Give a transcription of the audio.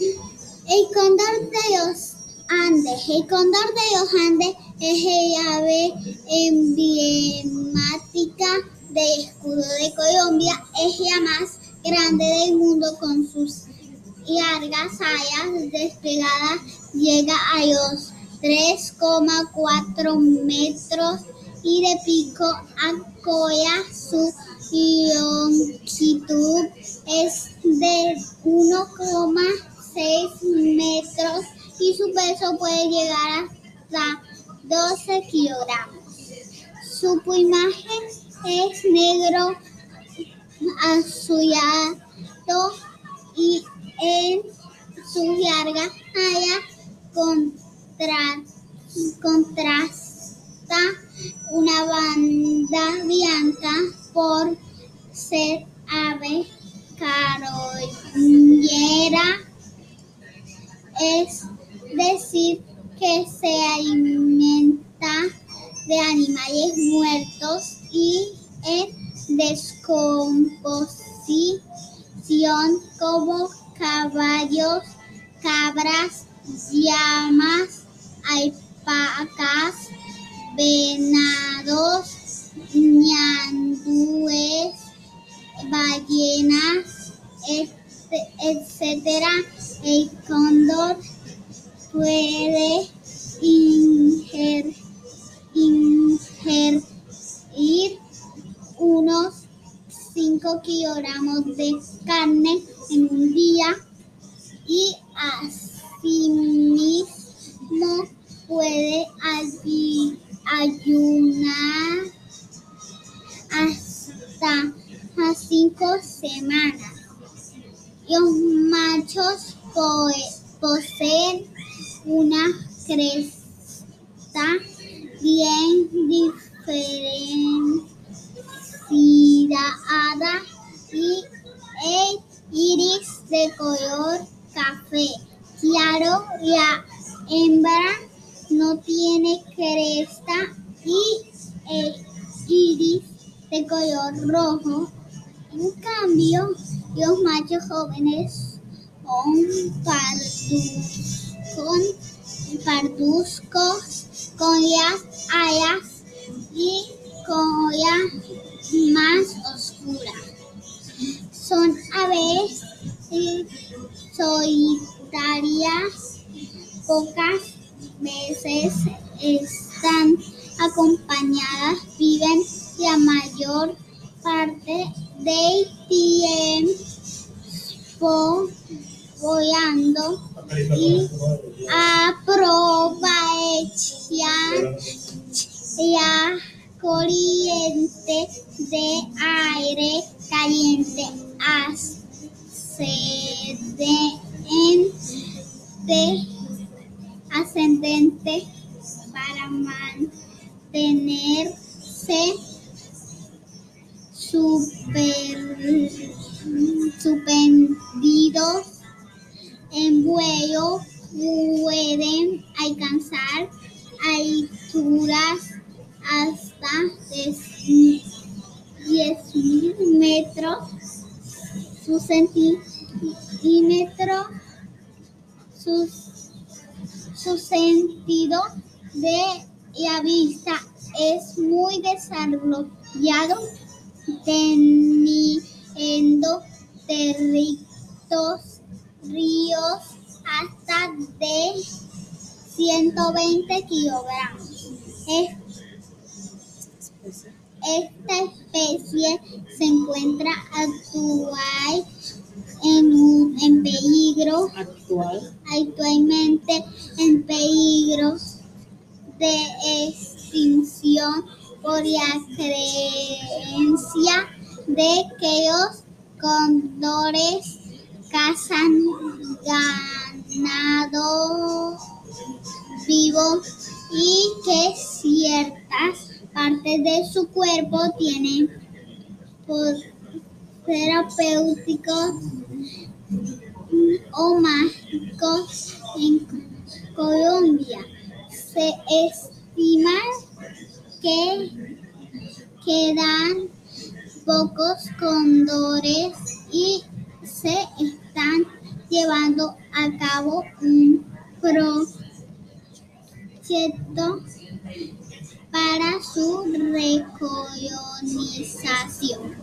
El cóndor de los Andes. El cóndor de los Andes es el ave emblemática del escudo de Colombia. Es la más grande del mundo con sus largas alas desplegadas. Llega a los 3,4 metros y de pico a cola su longitud es de 1,6 metros y su peso puede llegar hasta 12 kilogramos. Su plumaje es negro azulado y en su larga alas contrasta una banda blanca por ser ave carroñera, es decir, que se alimenta de animales muertos y en descomposición como caballos, cabras, llamas, alpacas, venados, ñandúes, ballenas, etcétera. El cóndor puede ingerir unos 5 kilogramos de carne en un día y asimismo puede ayunar hasta a cinco semanas. Los machos poseen una cresta bien diferenciada y el iris de color café claro. La hembra no tiene cresta y el iris de color rojo. En cambio, los machos jóvenes son parduzcos con las alas y cola más oscura. Son aves solitarias, pocas veces están acompañadas, viven la mayor parte del tiempo y aprovechan la corriente de aire caliente ascendente para mantenerse suspendidos en vuelo pueden alcanzar alturas hasta 10.000 metros. Su centímetro, su, sentido de la vista es muy desarrollado, teniendo territos ríos hasta de 120 kilogramos. Esta especie se encuentra actual en, en peligro actual actualmente en peligro de extinción por la creencia de que los cóndores cazan ganado vivo y que ciertas partes de su cuerpo tienen terapéuticos o mágicos en Colombia. Se estima que quedan pocos cóndores y se están llevando a cabo un proyecto para su recolonización.